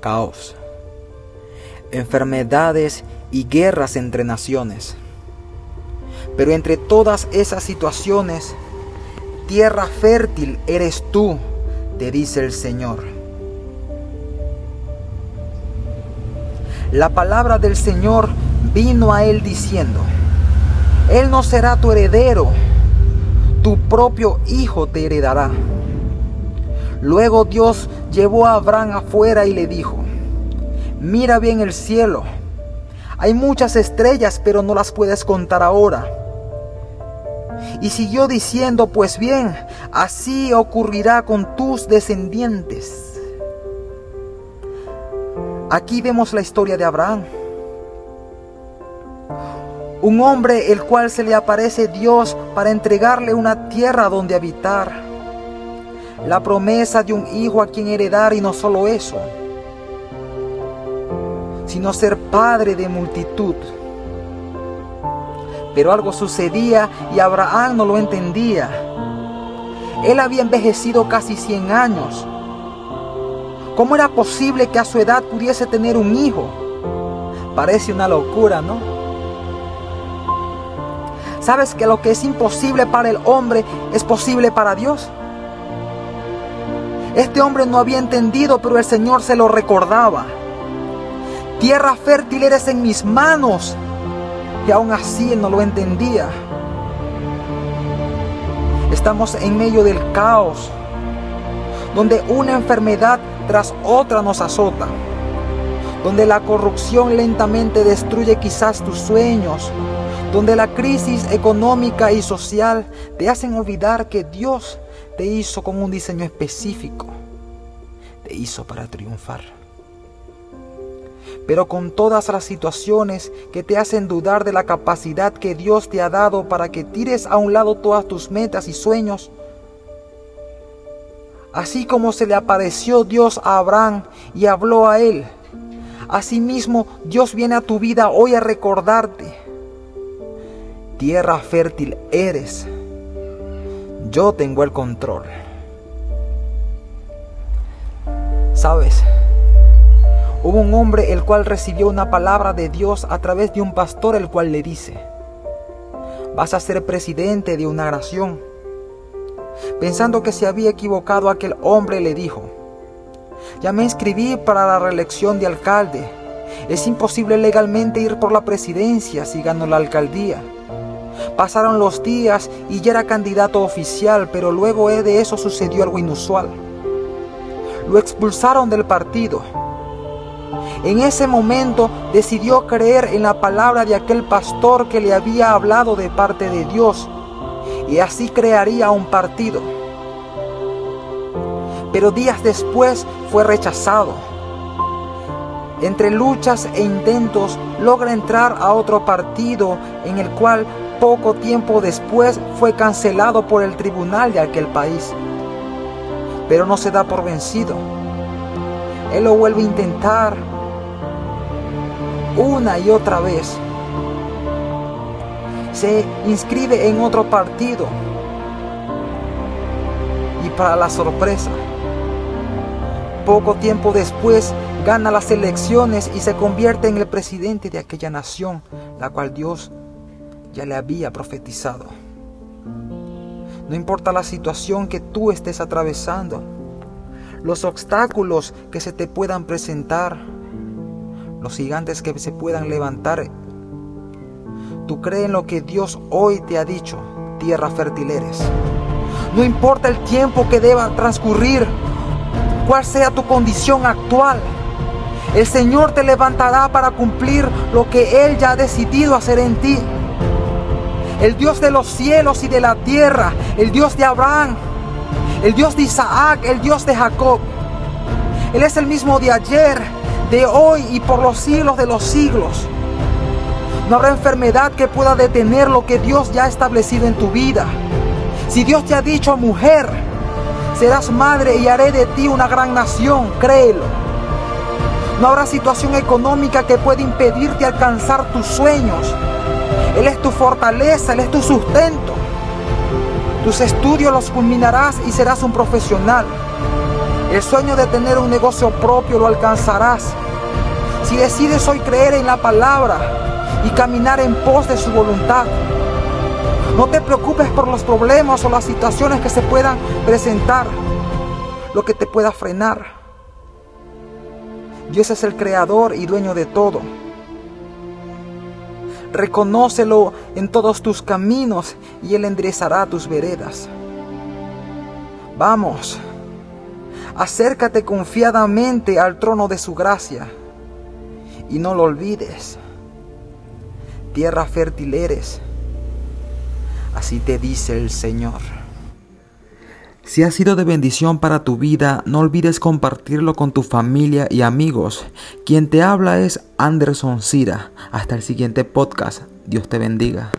Caos. Enfermedades y guerras entre naciones. Pero entre todas esas situaciones, tierra fértil eres tú, te dice el Señor. La palabra del Señor vino a él diciendo, Él no será tu heredero, tu propio hijo te heredará. Luego Dios llevó a Abraham afuera y le dijo, mira bien el cielo, hay muchas estrellas pero no las puedes contar ahora. Y siguió diciendo, pues bien, así ocurrirá con tus descendientes. Aquí vemos la historia de Abraham. Un hombre el cual se le aparece Dios para entregarle una tierra donde habitar. La promesa de un hijo a quien heredar y no solo eso, sino ser padre de multitud. Pero algo sucedía y Abraham no lo entendía. Él había envejecido casi 100 años. ¿Cómo era posible que a su edad pudiese tener un hijo? Parece una locura, ¿no? ¿Sabes que lo que es imposible para el hombre es posible para Dios? Este hombre no había entendido, pero el Señor se lo recordaba. Tierra fértil eres en mis manos. Y aún así él no lo entendía. Estamos en medio del caos, donde una enfermedad tras otra nos azota, donde la corrupción lentamente destruye quizás tus sueños, donde la crisis económica y social te hacen olvidar que Dios te hizo con un diseño específico, te hizo para triunfar. Pero con todas las situaciones que te hacen dudar de la capacidad que Dios te ha dado para que tires a un lado todas tus metas y sueños, así como se le apareció Dios a Abraham y habló a él, asimismo Dios viene a tu vida hoy a recordarte, tierra fértil eres, yo tengo el control. ¿Sabes? Hubo un hombre el cual recibió una palabra de Dios a través de un pastor el cual le dice, vas a ser presidente de una nación. Pensando que se había equivocado aquel hombre le dijo, ya me inscribí para la reelección de alcalde. Es imposible legalmente ir por la presidencia si gano la alcaldía. Pasaron los días y ya era candidato oficial, pero luego de eso sucedió algo inusual. Lo expulsaron del partido en ese momento decidió creer en la palabra de aquel pastor que le había hablado de parte de Dios y así crearía un partido. Pero días después fue rechazado. Entre luchas e intentos logra entrar a otro partido en el cual poco tiempo después fue cancelado por el tribunal de aquel país. Pero no se da por vencido. Él lo vuelve a intentar una y otra vez. Se inscribe en otro partido. Y para la sorpresa, poco tiempo después gana las elecciones y se convierte en el presidente de aquella nación, la cual Dios ya le había profetizado. No importa la situación que tú estés atravesando, los obstáculos que se te puedan presentar, los gigantes que se puedan levantar. Tú crees en lo que Dios hoy te ha dicho, tierra fértil eres. No importa el tiempo que deba transcurrir, cuál sea tu condición actual, el Señor te levantará para cumplir lo que Él ya ha decidido hacer en ti. El Dios de los cielos y de la tierra, el Dios de Abraham, el Dios de Isaac, el Dios de Jacob. Él es el mismo de ayer, de hoy y por los siglos de los siglos. No habrá enfermedad que pueda detener lo que Dios ya ha establecido en tu vida. Si Dios te ha dicho, mujer, serás madre y haré de ti una gran nación, créelo. No habrá situación económica que pueda impedirte alcanzar tus sueños. Él es tu fortaleza, Él es tu sustento. Tus estudios los culminarás y serás un profesional. El sueño de tener un negocio propio lo alcanzarás. Si decides hoy creer en la palabra y caminar en pos de su voluntad, no te preocupes por los problemas o las situaciones que se puedan presentar, lo que te pueda frenar. Dios es el creador y dueño de todo. Reconócelo en todos tus caminos y Él enderezará tus veredas. Vamos, acércate confiadamente al trono de su gracia y no lo olvides. Tierra fértil eres. Así te dice el Señor. Si ha sido de bendición para tu vida, no olvides compartirlo con tu familia y amigos. Quien te habla es Anderson Cira. Hasta el siguiente podcast. Dios te bendiga.